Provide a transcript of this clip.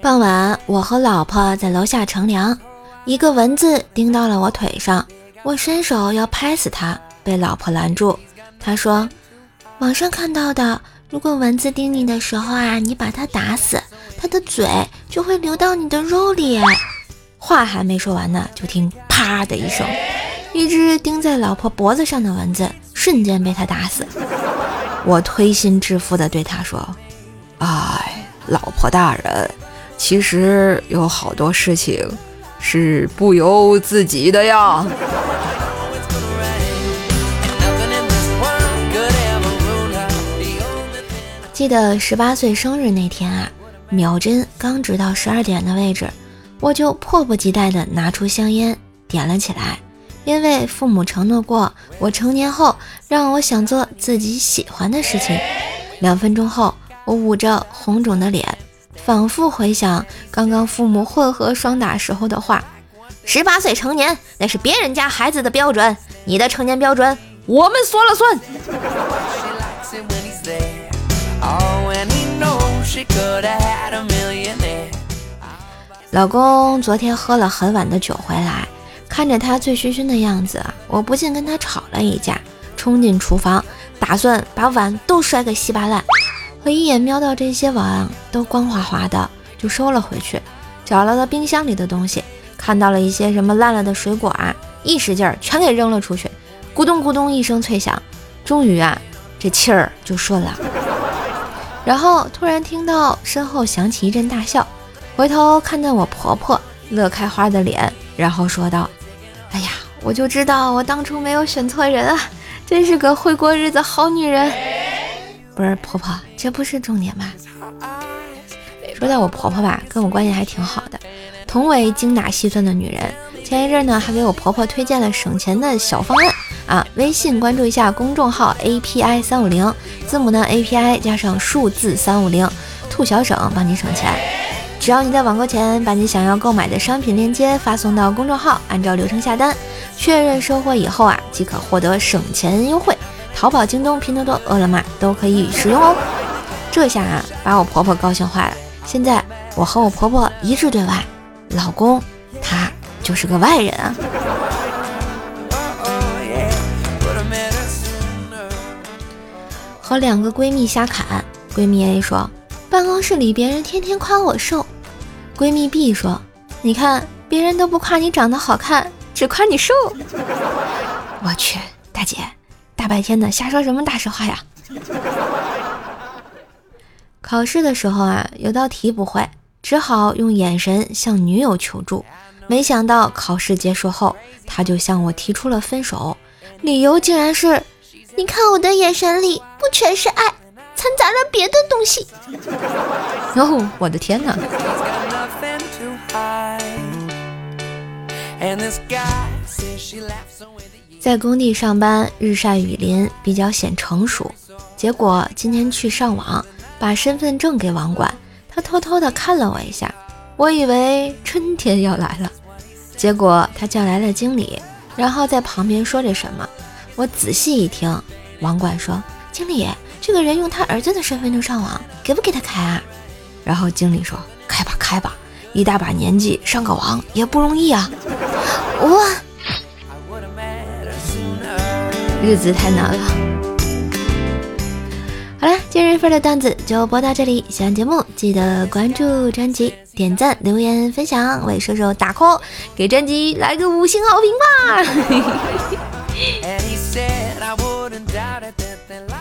傍晚，我和老婆在楼下乘凉，一个蚊子叮到了我腿上，我伸手要拍死它，被老婆拦住。她说：“网上看到的，如果蚊子叮你的时候啊，你把它打死，它的嘴就会流到你的肉里。”话还没说完呢，就听啪的一声，一只叮在老婆脖子上的蚊子瞬间被他打死。我推心置腹地对他说：“哎，老婆大人。”其实有好多事情是不由自己的呀。记得十八岁生日那天啊，秒针刚指到十二点的位置，我就迫不及待地拿出香烟点了起来，因为父母承诺过，我成年后让我想做自己喜欢的事情。两分钟后，我捂着红肿的脸。反复回想刚刚父母混合双打时候的话：“十八岁成年，那是别人家孩子的标准，你的成年标准，我们说了算。”老公昨天喝了很晚的酒回来，看着他醉醺醺的样子，我不禁跟他吵了一架，冲进厨房，打算把碗都摔个稀巴烂。可一眼瞄到这些碗都光滑滑的，就收了回去。找了个冰箱里的东西，看到了一些什么烂了的水果啊，一使劲儿全给扔了出去，咕咚咕咚一声脆响，终于啊，这气儿就顺了。然后突然听到身后响起一阵大笑，回头看到我婆婆乐开花的脸，然后说道：“，我就知道我当初没有选错人啊，真是个会过日子好女人。”不是婆婆，这不是重点吗？说到我婆婆吧，跟我关系还挺好的，同为精打细算的女人。前一阵呢，还给我婆婆推荐了省钱的小方案啊！微信关注一下公众号 API 三五零，字母呢 API 加上数字三五零，兔小省帮你省钱。只要你在网购前把你想要购买的商品链接发送到公众号，按照流程下单，确认收货以后啊，即可获得省钱优惠。淘宝、京东、拼多多、饿了么都可以使用哦。这下啊，把我婆婆高兴坏了。现在我和我婆婆一致对外，老公他就是个外人啊。和两个闺蜜瞎侃，闺蜜 A 说，办公室里别人天天夸我瘦。闺蜜 B 说，你看别人都不夸你长得好看，只夸你瘦。我去，大姐。大白天的瞎说什么大实话呀！考试的时候啊，有道题不会，只好用眼神向女友求助。没想到考试结束后，他就向我提出了分手，理由竟然是：你看我的眼神里不全是爱，掺杂了别的东西。哦，我的天哪！在工地上班，日晒雨淋，比较显成熟。结果今天去上网，把身份证给网管，他偷偷的看了我一下，我以为春天要来了。结果他叫来了经理，然后在旁边说着什么。我仔细一听，网管说：“经理，这个人用他儿子的身份证上网，给不给他开啊？”然后经理说：“开吧，开吧，一大把年纪上个网也不容易啊。”我。日子太难了。好了，今日份的段子就播到这里。喜欢节目记得关注专辑、点赞、留言、分享，为射手打 call，给专辑来个五星好评吧！